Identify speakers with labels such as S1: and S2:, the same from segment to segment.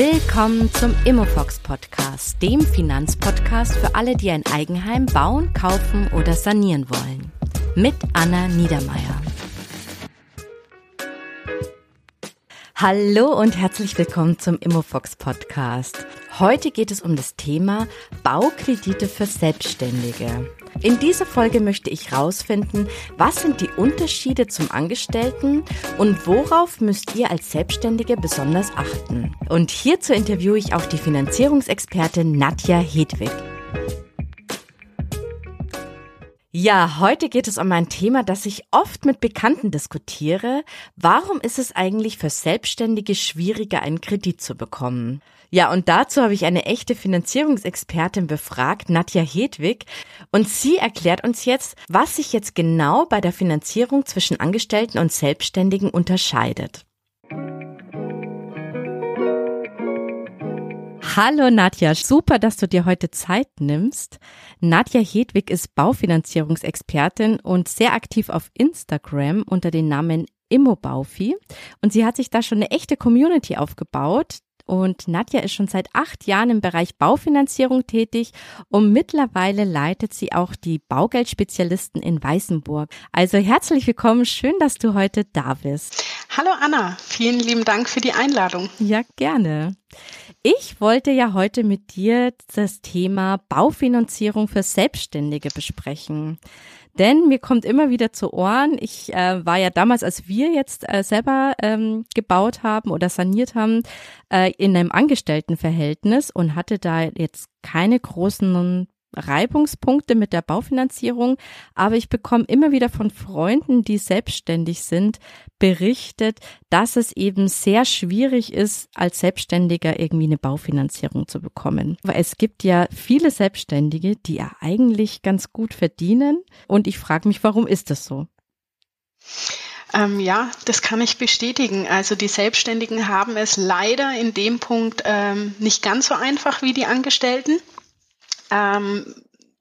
S1: Willkommen zum Immofox Podcast, dem Finanzpodcast für alle, die ein Eigenheim bauen, kaufen oder sanieren wollen. Mit Anna Niedermeier. Hallo und herzlich willkommen zum Immofox Podcast. Heute geht es um das Thema Baukredite für Selbstständige. In dieser Folge möchte ich herausfinden, was sind die Unterschiede zum Angestellten und worauf müsst ihr als Selbstständige besonders achten. Und hierzu interviewe ich auch die Finanzierungsexpertin Nadja Hedwig. Ja, heute geht es um ein Thema, das ich oft mit Bekannten diskutiere. Warum ist es eigentlich für Selbstständige schwieriger, einen Kredit zu bekommen? Ja, und dazu habe ich eine echte Finanzierungsexpertin befragt, Nadja Hedwig, und sie erklärt uns jetzt, was sich jetzt genau bei der Finanzierung zwischen Angestellten und Selbstständigen unterscheidet. Hallo Nadja, super, dass du dir heute Zeit nimmst. Nadja Hedwig ist Baufinanzierungsexpertin und sehr aktiv auf Instagram unter dem Namen Immobaufi und sie hat sich da schon eine echte Community aufgebaut, und Nadja ist schon seit acht Jahren im Bereich Baufinanzierung tätig und mittlerweile leitet sie auch die Baugeldspezialisten in Weißenburg. Also herzlich willkommen, schön, dass du heute da bist.
S2: Hallo Anna, vielen lieben Dank für die Einladung.
S1: Ja, gerne. Ich wollte ja heute mit dir das Thema Baufinanzierung für Selbstständige besprechen. Denn mir kommt immer wieder zu Ohren, ich äh, war ja damals, als wir jetzt äh, selber ähm, gebaut haben oder saniert haben, äh, in einem Angestelltenverhältnis und hatte da jetzt keine großen Reibungspunkte mit der Baufinanzierung, aber ich bekomme immer wieder von Freunden, die selbstständig sind, berichtet, dass es eben sehr schwierig ist, als Selbstständiger irgendwie eine Baufinanzierung zu bekommen. Weil es gibt ja viele Selbstständige, die ja eigentlich ganz gut verdienen und ich frage mich, warum ist das so?
S2: Ähm, ja, das kann ich bestätigen. Also die Selbstständigen haben es leider in dem Punkt ähm, nicht ganz so einfach wie die Angestellten. Ähm,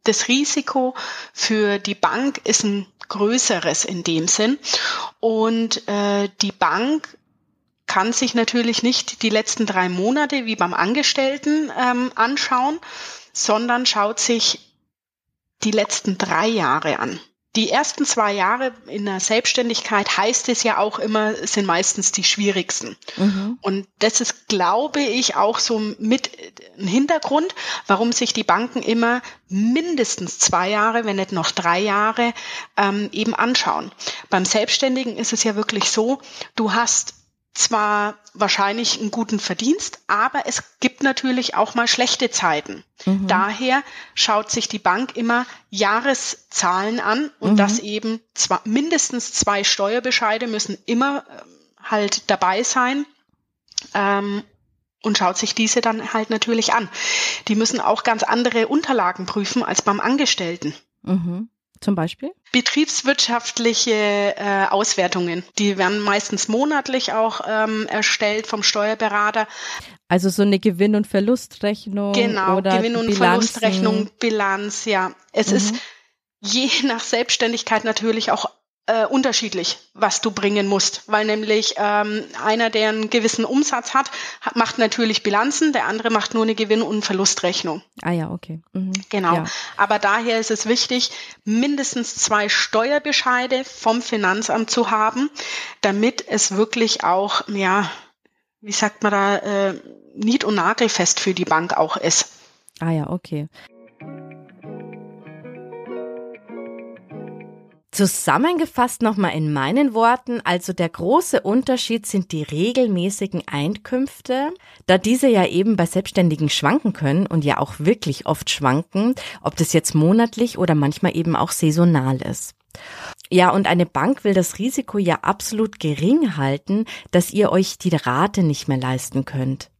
S2: das Risiko für die Bank ist ein größeres in dem Sinn. Und äh, die Bank kann sich natürlich nicht die letzten drei Monate wie beim Angestellten ähm, anschauen, sondern schaut sich die letzten drei Jahre an die ersten zwei Jahre in der Selbstständigkeit heißt es ja auch immer, sind meistens die schwierigsten. Mhm. Und das ist, glaube ich, auch so mit ein Hintergrund, warum sich die Banken immer mindestens zwei Jahre, wenn nicht noch drei Jahre, ähm, eben anschauen. Beim Selbstständigen ist es ja wirklich so, du hast zwar wahrscheinlich einen guten Verdienst, aber es gibt natürlich auch mal schlechte Zeiten. Mhm. Daher schaut sich die Bank immer Jahreszahlen an und mhm. das eben zwar mindestens zwei Steuerbescheide müssen immer ähm, halt dabei sein. Ähm, und schaut sich diese dann halt natürlich an. Die müssen auch ganz andere Unterlagen prüfen als beim Angestellten.
S1: Mhm. Zum Beispiel?
S2: Betriebswirtschaftliche äh, Auswertungen. Die werden meistens monatlich auch ähm, erstellt vom Steuerberater.
S1: Also so eine Gewinn- und Verlustrechnung.
S2: Genau,
S1: oder
S2: Gewinn- und Bilanzen. Verlustrechnung, Bilanz, ja. Es mhm. ist je nach Selbstständigkeit natürlich auch äh, unterschiedlich, was du bringen musst, weil nämlich ähm, einer, der einen gewissen Umsatz hat, hat, macht natürlich Bilanzen, der andere macht nur eine Gewinn- und Verlustrechnung.
S1: Ah ja, okay.
S2: Mhm. Genau. Ja. Aber daher ist es wichtig, mindestens zwei Steuerbescheide vom Finanzamt zu haben, damit es wirklich auch, ja, wie sagt man da, äh, nied- und nagelfest für die Bank auch ist.
S1: Ah ja, okay. Zusammengefasst nochmal in meinen Worten, also der große Unterschied sind die regelmäßigen Einkünfte, da diese ja eben bei Selbstständigen schwanken können und ja auch wirklich oft schwanken, ob das jetzt monatlich oder manchmal eben auch saisonal ist. Ja, und eine Bank will das Risiko ja absolut gering halten, dass ihr euch die Rate nicht mehr leisten könnt.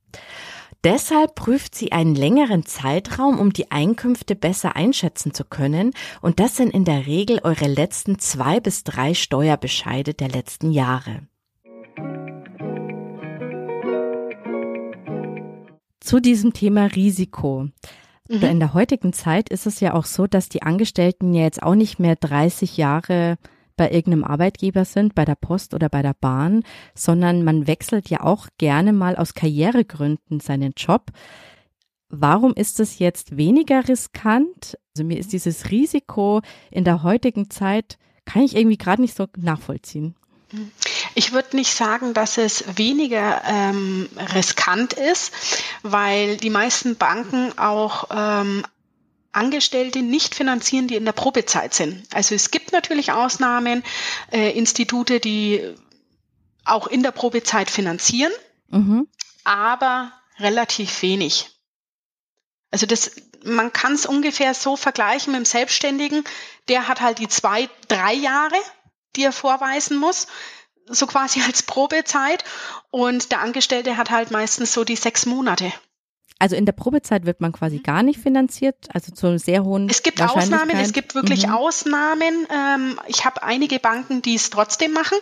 S1: Deshalb prüft sie einen längeren Zeitraum, um die Einkünfte besser einschätzen zu können. Und das sind in der Regel eure letzten zwei bis drei Steuerbescheide der letzten Jahre. Zu diesem Thema Risiko. Mhm. In der heutigen Zeit ist es ja auch so, dass die Angestellten ja jetzt auch nicht mehr 30 Jahre bei irgendeinem Arbeitgeber sind, bei der Post oder bei der Bahn, sondern man wechselt ja auch gerne mal aus Karrieregründen seinen Job. Warum ist es jetzt weniger riskant? Also mir ist dieses Risiko in der heutigen Zeit, kann ich irgendwie gerade nicht so nachvollziehen.
S2: Ich würde nicht sagen, dass es weniger ähm, riskant ist, weil die meisten Banken auch ähm, Angestellte nicht finanzieren, die in der Probezeit sind. Also es gibt natürlich Ausnahmen, äh, Institute, die auch in der Probezeit finanzieren, mhm. aber relativ wenig. Also das, man kann es ungefähr so vergleichen mit dem Selbstständigen. Der hat halt die zwei, drei Jahre, die er vorweisen muss, so quasi als Probezeit. Und der Angestellte hat halt meistens so die sechs Monate.
S1: Also in der Probezeit wird man quasi gar nicht finanziert, also zu einem sehr hohen.
S2: Es gibt Ausnahmen, es gibt wirklich mhm. Ausnahmen. Ähm, ich habe einige Banken, die es trotzdem machen,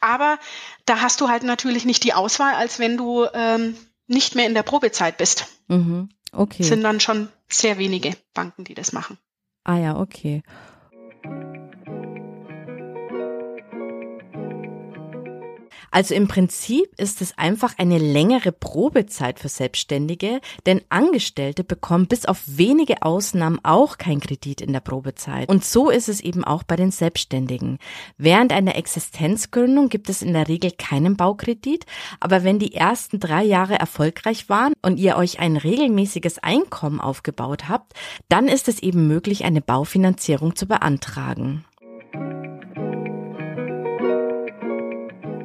S2: aber da hast du halt natürlich nicht die Auswahl, als wenn du ähm, nicht mehr in der Probezeit bist. Mhm. Okay. sind dann schon sehr wenige Banken, die das machen.
S1: Ah ja, okay. Also im Prinzip ist es einfach eine längere Probezeit für Selbstständige, denn Angestellte bekommen bis auf wenige Ausnahmen auch kein Kredit in der Probezeit. Und so ist es eben auch bei den Selbstständigen. Während einer Existenzgründung gibt es in der Regel keinen Baukredit, aber wenn die ersten drei Jahre erfolgreich waren und ihr euch ein regelmäßiges Einkommen aufgebaut habt, dann ist es eben möglich, eine Baufinanzierung zu beantragen.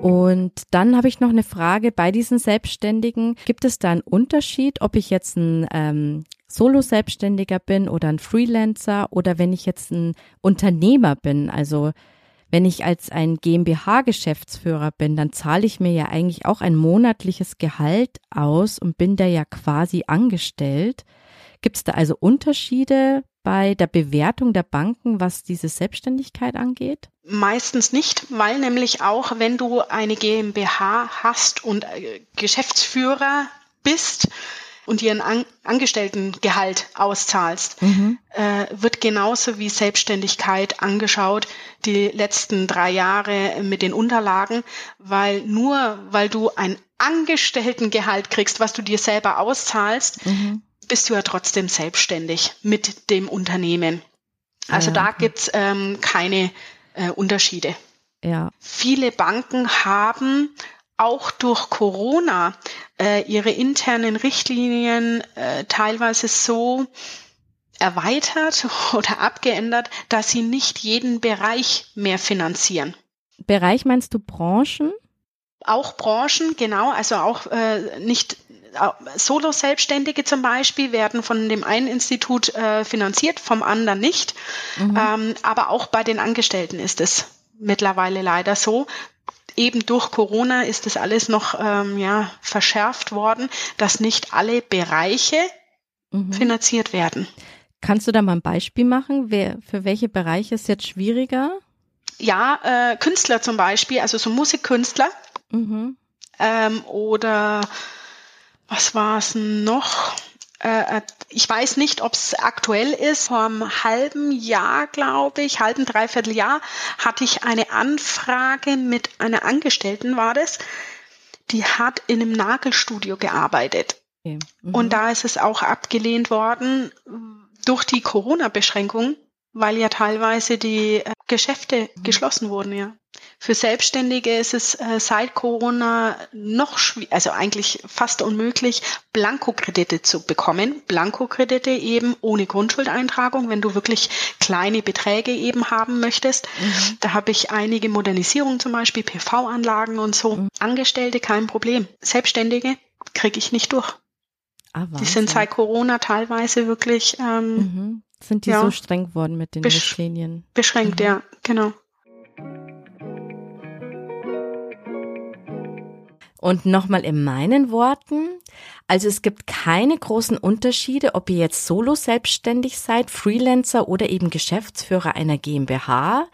S1: Und dann habe ich noch eine Frage bei diesen Selbstständigen. Gibt es da einen Unterschied, ob ich jetzt ein ähm, Solo-Selbstständiger bin oder ein Freelancer oder wenn ich jetzt ein Unternehmer bin? Also wenn ich als ein GmbH-Geschäftsführer bin, dann zahle ich mir ja eigentlich auch ein monatliches Gehalt aus und bin da ja quasi angestellt. Gibt es da also Unterschiede bei der Bewertung der Banken, was diese Selbstständigkeit angeht?
S2: Meistens nicht, weil nämlich auch wenn du eine GmbH hast und äh, Geschäftsführer bist und ihren An Angestelltengehalt auszahlst, mhm. äh, wird genauso wie Selbstständigkeit angeschaut die letzten drei Jahre mit den Unterlagen, weil nur weil du ein Angestelltengehalt kriegst, was du dir selber auszahlst, mhm bist du ja trotzdem selbstständig mit dem Unternehmen. Also ja, da gibt's ähm, keine äh, Unterschiede. Ja. Viele Banken haben auch durch Corona äh, ihre internen Richtlinien äh, teilweise so erweitert oder abgeändert, dass sie nicht jeden Bereich mehr finanzieren.
S1: Bereich meinst du Branchen?
S2: Auch Branchen, genau, also auch äh, nicht Solo-Selbstständige zum Beispiel werden von dem einen Institut äh, finanziert, vom anderen nicht. Mhm. Ähm, aber auch bei den Angestellten ist es mittlerweile leider so. Eben durch Corona ist das alles noch ähm, ja, verschärft worden, dass nicht alle Bereiche mhm. finanziert werden.
S1: Kannst du da mal ein Beispiel machen? Wer, für welche Bereiche ist jetzt schwieriger?
S2: Ja, äh, Künstler zum Beispiel, also so Musikkünstler mhm. ähm, oder was war es noch? Äh, äh, ich weiß nicht, ob es aktuell ist. Vor einem halben Jahr, glaube ich, halben, dreiviertel Jahr, hatte ich eine Anfrage mit einer Angestellten, war das. Die hat in einem Nagelstudio gearbeitet. Okay. Mhm. Und da ist es auch abgelehnt worden durch die Corona-Beschränkung, weil ja teilweise die äh, Geschäfte mhm. geschlossen wurden, ja. Für Selbstständige ist es äh, seit Corona noch schwierig, also eigentlich fast unmöglich, Blankokredite zu bekommen. Blankokredite eben ohne Grundschuldeintragung, wenn du wirklich kleine Beträge eben haben möchtest. Mhm. Da habe ich einige Modernisierungen, zum Beispiel PV-Anlagen und so. Mhm. Angestellte kein Problem. Selbstständige kriege ich nicht durch. Ah, die sind seit Corona teilweise wirklich. Ähm,
S1: mhm. Sind die ja, so streng geworden mit den besch Richtlinien?
S2: Beschränkt, mhm. ja, genau.
S1: Und nochmal in meinen Worten, also es gibt keine großen Unterschiede, ob ihr jetzt solo selbstständig seid, Freelancer oder eben Geschäftsführer einer GmbH.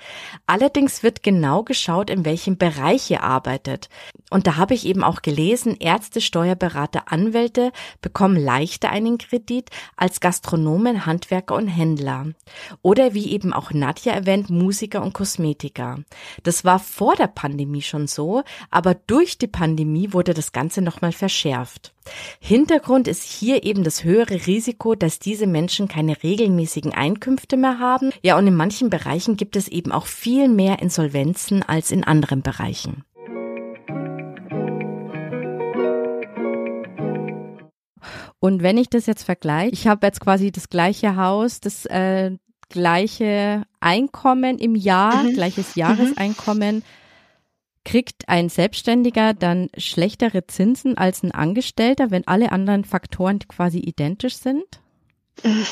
S1: Allerdings wird genau geschaut, in welchem Bereich ihr arbeitet. Und da habe ich eben auch gelesen, Ärzte, Steuerberater, Anwälte bekommen leichter einen Kredit als Gastronomen, Handwerker und Händler. Oder wie eben auch Nadja erwähnt, Musiker und Kosmetiker. Das war vor der Pandemie schon so, aber durch die Pandemie wurde das Ganze nochmal verschärft. Hintergrund ist hier eben das höhere Risiko, dass diese Menschen keine regelmäßigen Einkünfte mehr haben. Ja, und in manchen Bereichen gibt es eben auch viel mehr Insolvenzen als in anderen Bereichen. Und wenn ich das jetzt vergleiche, ich habe jetzt quasi das gleiche Haus, das äh, gleiche Einkommen im Jahr, mhm. gleiches Jahreseinkommen, mhm. Kriegt ein Selbstständiger dann schlechtere Zinsen als ein Angestellter, wenn alle anderen Faktoren quasi identisch sind?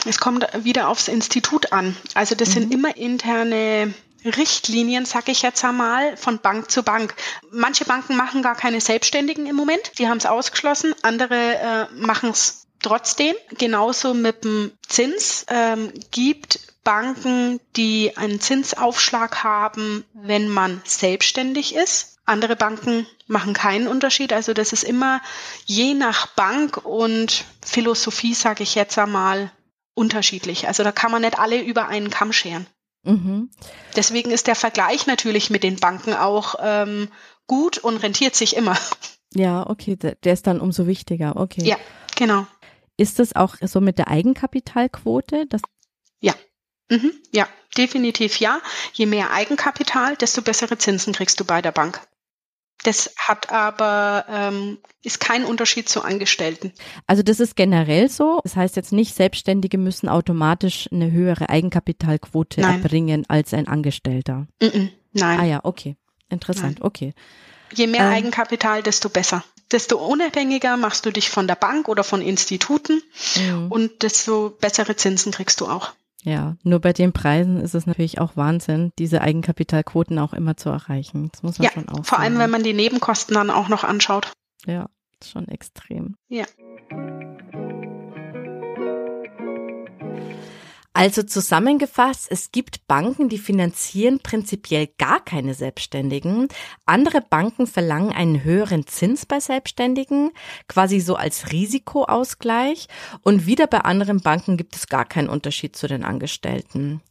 S2: Es kommt wieder aufs Institut an. Also das mhm. sind immer interne Richtlinien, sag ich jetzt einmal, von Bank zu Bank. Manche Banken machen gar keine Selbstständigen im Moment, die haben es ausgeschlossen, andere äh, machen es trotzdem. Genauso mit dem Zins ähm, gibt Banken, die einen Zinsaufschlag haben, wenn man selbstständig ist. Andere Banken machen keinen Unterschied. Also das ist immer je nach Bank und Philosophie, sage ich jetzt einmal, unterschiedlich. Also da kann man nicht alle über einen Kamm scheren. Mhm. Deswegen ist der Vergleich natürlich mit den Banken auch ähm, gut und rentiert sich immer.
S1: Ja, okay, der ist dann umso wichtiger. Okay.
S2: Ja, genau.
S1: Ist das auch so mit der Eigenkapitalquote? Dass.
S2: Mhm. Ja, definitiv ja. Je mehr Eigenkapital, desto bessere Zinsen kriegst du bei der Bank. Das hat aber, ähm, ist kein Unterschied zu Angestellten.
S1: Also das ist generell so. Das heißt jetzt nicht, Selbstständige müssen automatisch eine höhere Eigenkapitalquote Nein. erbringen als ein Angestellter.
S2: -mm. Nein.
S1: Ah ja, okay. Interessant, Nein. okay.
S2: Je mehr ähm, Eigenkapital, desto besser. Desto unabhängiger machst du dich von der Bank oder von Instituten mhm. und desto bessere Zinsen kriegst du auch.
S1: Ja, nur bei den Preisen ist es natürlich auch Wahnsinn, diese Eigenkapitalquoten auch immer zu erreichen. Das muss man ja, schon auch.
S2: Vor allem, wenn man die Nebenkosten dann auch noch anschaut.
S1: Ja, schon extrem.
S2: Ja.
S1: Also zusammengefasst, es gibt Banken, die finanzieren prinzipiell gar keine Selbstständigen. Andere Banken verlangen einen höheren Zins bei Selbstständigen, quasi so als Risikoausgleich. Und wieder bei anderen Banken gibt es gar keinen Unterschied zu den Angestellten.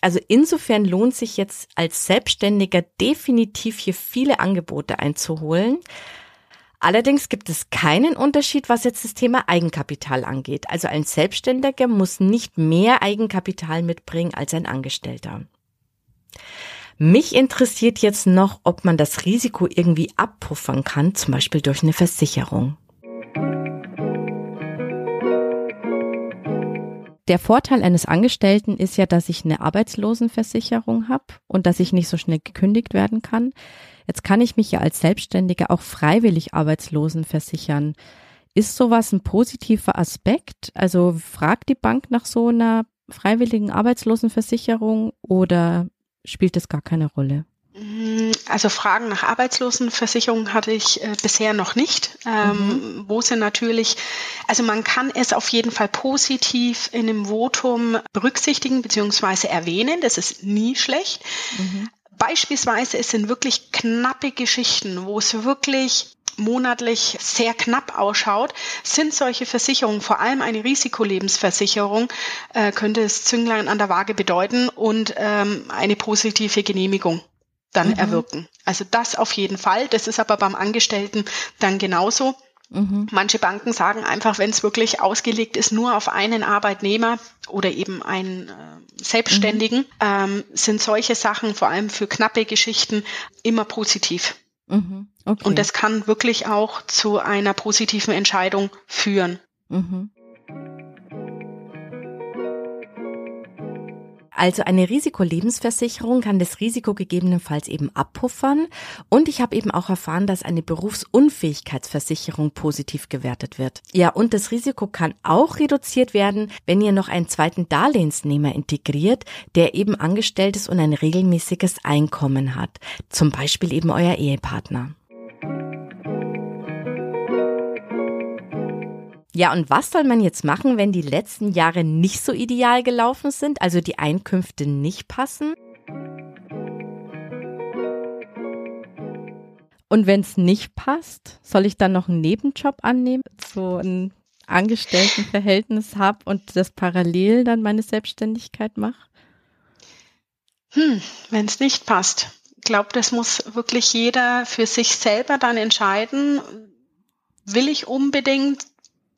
S1: Also insofern lohnt sich jetzt als Selbstständiger definitiv hier viele Angebote einzuholen. Allerdings gibt es keinen Unterschied, was jetzt das Thema Eigenkapital angeht. Also ein Selbstständiger muss nicht mehr Eigenkapital mitbringen als ein Angestellter. Mich interessiert jetzt noch, ob man das Risiko irgendwie abpuffern kann, zum Beispiel durch eine Versicherung. Der Vorteil eines Angestellten ist ja, dass ich eine Arbeitslosenversicherung habe und dass ich nicht so schnell gekündigt werden kann. Jetzt kann ich mich ja als Selbstständiger auch freiwillig Arbeitslosen versichern. Ist sowas ein positiver Aspekt? Also fragt die Bank nach so einer freiwilligen Arbeitslosenversicherung oder spielt das gar keine Rolle?
S2: Mm, also Fragen nach Arbeitslosenversicherung hatte ich äh, bisher noch nicht, ähm, mhm. wo sie natürlich, also man kann es auf jeden Fall positiv in einem Votum berücksichtigen bzw. erwähnen, das ist nie schlecht. Mhm. Beispielsweise, es sind wirklich knappe Geschichten, wo es wirklich monatlich sehr knapp ausschaut, sind solche Versicherungen, vor allem eine Risikolebensversicherung, äh, könnte es Zünglein an der Waage bedeuten und ähm, eine positive Genehmigung dann mhm. erwirken. Also das auf jeden Fall. Das ist aber beim Angestellten dann genauso. Mhm. Manche Banken sagen einfach, wenn es wirklich ausgelegt ist, nur auf einen Arbeitnehmer oder eben einen äh, Selbstständigen, mhm. ähm, sind solche Sachen vor allem für knappe Geschichten immer positiv. Mhm. Okay. Und das kann wirklich auch zu einer positiven Entscheidung führen. Mhm.
S1: Also eine Risikolebensversicherung kann das Risiko gegebenenfalls eben abpuffern. Und ich habe eben auch erfahren, dass eine Berufsunfähigkeitsversicherung positiv gewertet wird. Ja, und das Risiko kann auch reduziert werden, wenn ihr noch einen zweiten Darlehensnehmer integriert, der eben angestellt ist und ein regelmäßiges Einkommen hat. Zum Beispiel eben euer Ehepartner. Ja, und was soll man jetzt machen, wenn die letzten Jahre nicht so ideal gelaufen sind, also die Einkünfte nicht passen? Und wenn es nicht passt, soll ich dann noch einen Nebenjob annehmen, so ein Angestelltenverhältnis habe und das parallel dann meine Selbstständigkeit mache?
S2: Hm, wenn es nicht passt. Ich glaube, das muss wirklich jeder für sich selber dann entscheiden. Will ich unbedingt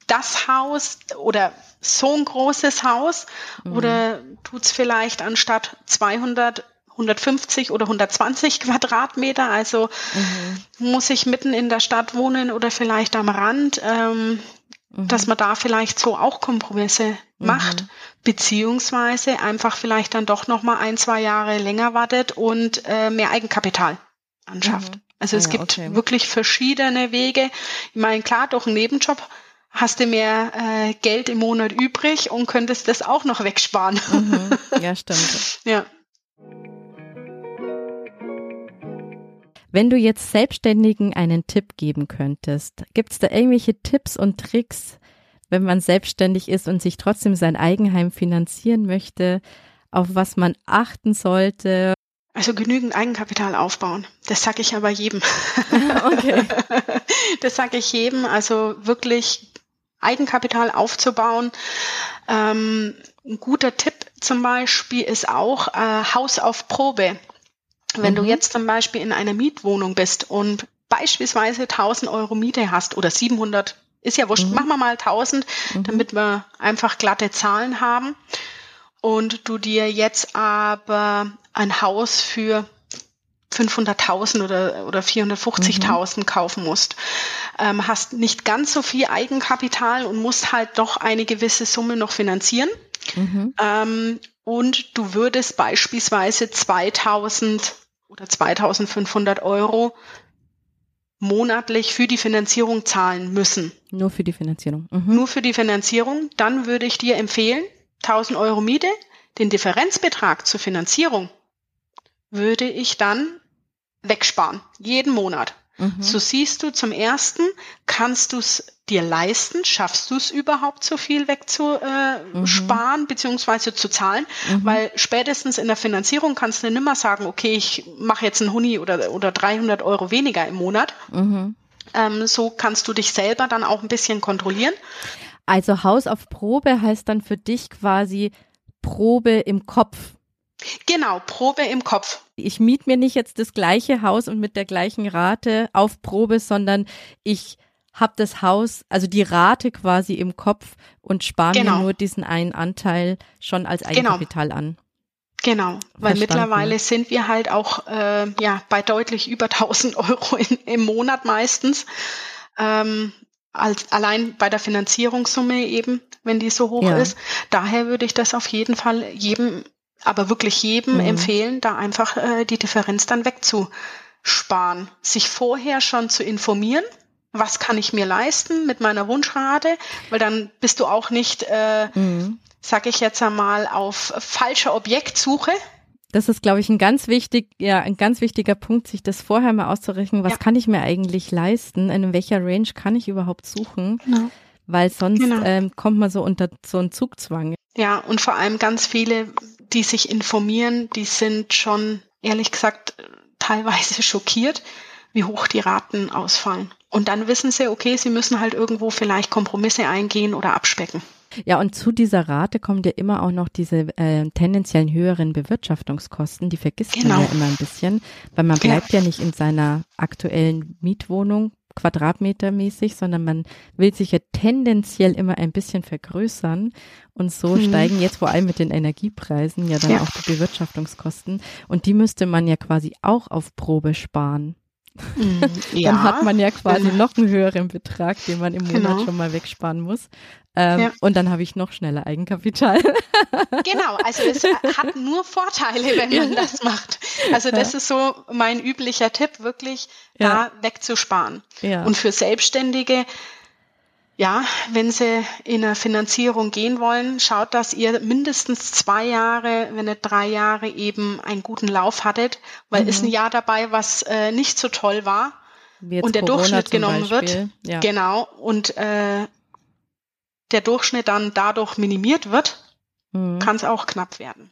S2: das Haus oder so ein großes Haus mhm. oder tut's vielleicht anstatt 200 150 oder 120 Quadratmeter. Also mhm. muss ich mitten in der Stadt wohnen oder vielleicht am Rand, ähm, mhm. dass man da vielleicht so auch Kompromisse mhm. macht, beziehungsweise einfach vielleicht dann doch noch mal ein, zwei Jahre länger wartet und äh, mehr Eigenkapital anschafft. Mhm. Also ah, es ja, gibt okay. wirklich verschiedene Wege. Ich meine, klar, durch einen Nebenjob hast du mehr äh, Geld im Monat übrig und könntest das auch noch wegsparen.
S1: Mhm. Ja, stimmt.
S2: ja.
S1: Wenn du jetzt Selbstständigen einen Tipp geben könntest, gibt es da irgendwelche Tipps und Tricks, wenn man selbstständig ist und sich trotzdem sein Eigenheim finanzieren möchte, auf was man achten sollte?
S2: Also genügend Eigenkapital aufbauen. Das sage ich aber jedem. Okay. Das sage ich jedem. Also wirklich Eigenkapital aufzubauen. Ähm, ein guter Tipp zum Beispiel ist auch äh, Haus auf Probe. Wenn mhm. du jetzt zum Beispiel in einer Mietwohnung bist und beispielsweise 1000 Euro Miete hast oder 700, ist ja wurscht, mhm. machen wir mal 1000, mhm. damit wir einfach glatte Zahlen haben. Und du dir jetzt aber ein Haus für 500.000 oder, oder 450.000 mhm. kaufen musst, ähm, hast nicht ganz so viel Eigenkapital und musst halt doch eine gewisse Summe noch finanzieren. Mhm. Ähm, und du würdest beispielsweise 2000 oder 2500 Euro monatlich für die Finanzierung zahlen müssen.
S1: Nur für die Finanzierung.
S2: Mhm. Nur für die Finanzierung. Dann würde ich dir empfehlen, 1000 Euro Miete, den Differenzbetrag zur Finanzierung würde ich dann wegsparen, jeden Monat. Mhm. So siehst du zum ersten, kannst du es dir leisten, schaffst du es überhaupt so viel wegzusparen mhm. beziehungsweise zu zahlen, mhm. weil spätestens in der Finanzierung kannst du nimmer sagen, okay, ich mache jetzt einen Huni oder, oder 300 Euro weniger im Monat. Mhm. Ähm, so kannst du dich selber dann auch ein bisschen kontrollieren.
S1: Also Haus auf Probe heißt dann für dich quasi Probe im Kopf.
S2: Genau, Probe im Kopf.
S1: Ich miete mir nicht jetzt das gleiche Haus und mit der gleichen Rate auf Probe, sondern ich habe das Haus, also die Rate quasi im Kopf und spare genau. mir nur diesen einen Anteil schon als genau. Eigenkapital genau. an.
S2: Genau, weil Verstanden. mittlerweile sind wir halt auch äh, ja bei deutlich über 1000 Euro in, im Monat meistens. Ähm, als, allein bei der Finanzierungssumme eben, wenn die so hoch ja. ist. Daher würde ich das auf jeden Fall jedem aber wirklich jedem mhm. empfehlen, da einfach äh, die Differenz dann wegzusparen. Sich vorher schon zu informieren, was kann ich mir leisten mit meiner Wunschrate, weil dann bist du auch nicht, äh, mhm. sag ich jetzt einmal, auf falscher Objektsuche.
S1: Das ist, glaube ich, ein ganz wichtig, ja, ein ganz wichtiger Punkt, sich das vorher mal auszurechnen. Was ja. kann ich mir eigentlich leisten? In welcher Range kann ich überhaupt suchen? Genau. Weil sonst genau. ähm, kommt man so unter so einen Zugzwang.
S2: Ja, und vor allem ganz viele die sich informieren, die sind schon, ehrlich gesagt, teilweise schockiert, wie hoch die Raten ausfallen. Und dann wissen sie, okay, sie müssen halt irgendwo vielleicht Kompromisse eingehen oder abspecken.
S1: Ja, und zu dieser Rate kommen ja immer auch noch diese äh, tendenziellen höheren Bewirtschaftungskosten. Die vergisst genau. man ja immer ein bisschen, weil man bleibt ja. ja nicht in seiner aktuellen Mietwohnung quadratmetermäßig, sondern man will sich ja tendenziell immer ein bisschen vergrößern. Und so hm. steigen jetzt vor allem mit den Energiepreisen ja dann ja. auch die Bewirtschaftungskosten. Und die müsste man ja quasi auch auf Probe sparen. Mm, ja. Dann hat man ja quasi noch einen höheren Betrag, den man im Monat genau. schon mal wegsparen muss. Ähm, ja. Und dann habe ich noch schneller Eigenkapital.
S2: Genau, also es hat nur Vorteile, wenn man ja. das macht. Also das ist so mein üblicher Tipp, wirklich da wegzusparen. Und für Selbstständige, ja, wenn Sie in eine Finanzierung gehen wollen, schaut, dass ihr mindestens zwei Jahre, wenn nicht drei Jahre eben einen guten Lauf hattet, weil mhm. ist ein Jahr dabei, was äh, nicht so toll war und der Corona Durchschnitt genommen Beispiel. wird. Ja. Genau. Und äh, der Durchschnitt dann dadurch minimiert wird, mhm. kann es auch knapp werden.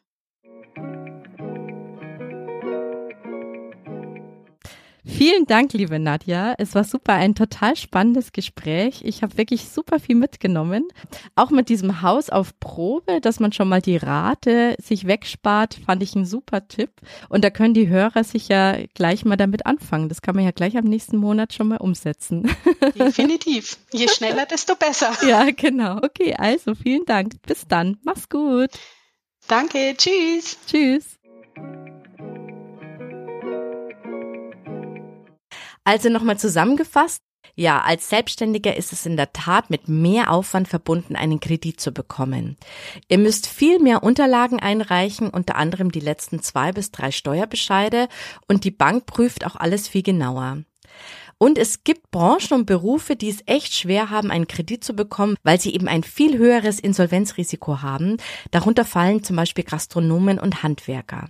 S1: Vielen Dank, liebe Nadja. Es war super, ein total spannendes Gespräch. Ich habe wirklich super viel mitgenommen. Auch mit diesem Haus auf Probe, dass man schon mal die Rate sich wegspart, fand ich ein super Tipp. Und da können die Hörer sich ja gleich mal damit anfangen. Das kann man ja gleich am nächsten Monat schon mal umsetzen.
S2: Definitiv. Je schneller, desto besser.
S1: Ja, genau. Okay, also vielen Dank. Bis dann. Mach's gut.
S2: Danke. Tschüss.
S1: Tschüss. Also nochmal zusammengefasst. Ja, als Selbstständiger ist es in der Tat mit mehr Aufwand verbunden, einen Kredit zu bekommen. Ihr müsst viel mehr Unterlagen einreichen, unter anderem die letzten zwei bis drei Steuerbescheide und die Bank prüft auch alles viel genauer. Und es gibt Branchen und Berufe, die es echt schwer haben, einen Kredit zu bekommen, weil sie eben ein viel höheres Insolvenzrisiko haben. Darunter fallen zum Beispiel Gastronomen und Handwerker.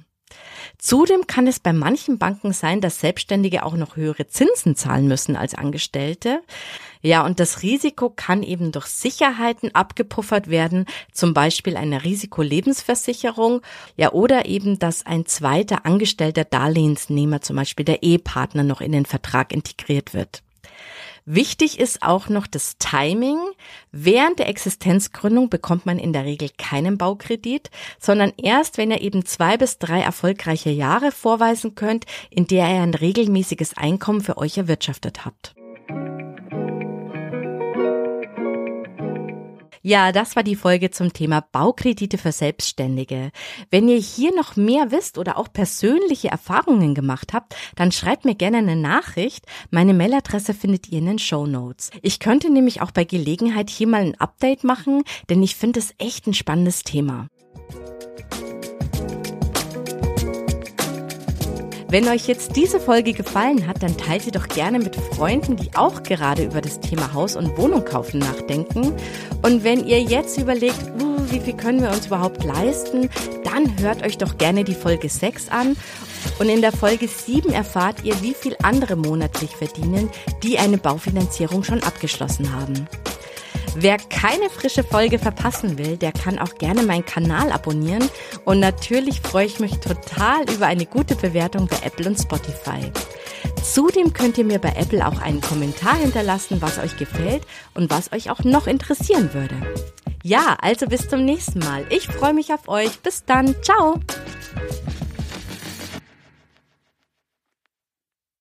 S1: Zudem kann es bei manchen Banken sein, dass Selbstständige auch noch höhere Zinsen zahlen müssen als Angestellte. Ja, und das Risiko kann eben durch Sicherheiten abgepuffert werden, zum Beispiel eine Risikolebensversicherung, ja, oder eben, dass ein zweiter angestellter Darlehensnehmer, zum Beispiel der Ehepartner, noch in den Vertrag integriert wird. Wichtig ist auch noch das Timing. Während der Existenzgründung bekommt man in der Regel keinen Baukredit, sondern erst, wenn ihr eben zwei bis drei erfolgreiche Jahre vorweisen könnt, in der ihr ein regelmäßiges Einkommen für euch erwirtschaftet habt. Ja, das war die Folge zum Thema Baukredite für Selbstständige. Wenn ihr hier noch mehr wisst oder auch persönliche Erfahrungen gemacht habt, dann schreibt mir gerne eine Nachricht. Meine Mailadresse findet ihr in den Show Notes. Ich könnte nämlich auch bei Gelegenheit hier mal ein Update machen, denn ich finde es echt ein spannendes Thema. Wenn euch jetzt diese Folge gefallen hat, dann teilt sie doch gerne mit Freunden, die auch gerade über das Thema Haus und Wohnung kaufen nachdenken. Und wenn ihr jetzt überlegt, uh, wie viel können wir uns überhaupt leisten, dann hört euch doch gerne die Folge 6 an. Und in der Folge 7 erfahrt ihr, wie viel andere monatlich verdienen, die eine Baufinanzierung schon abgeschlossen haben. Wer keine frische Folge verpassen will, der kann auch gerne meinen Kanal abonnieren. Und natürlich freue ich mich total über eine gute Bewertung bei Apple und Spotify. Zudem könnt ihr mir bei Apple auch einen Kommentar hinterlassen, was euch gefällt und was euch auch noch interessieren würde. Ja, also bis zum nächsten Mal. Ich freue mich auf euch. Bis dann. Ciao.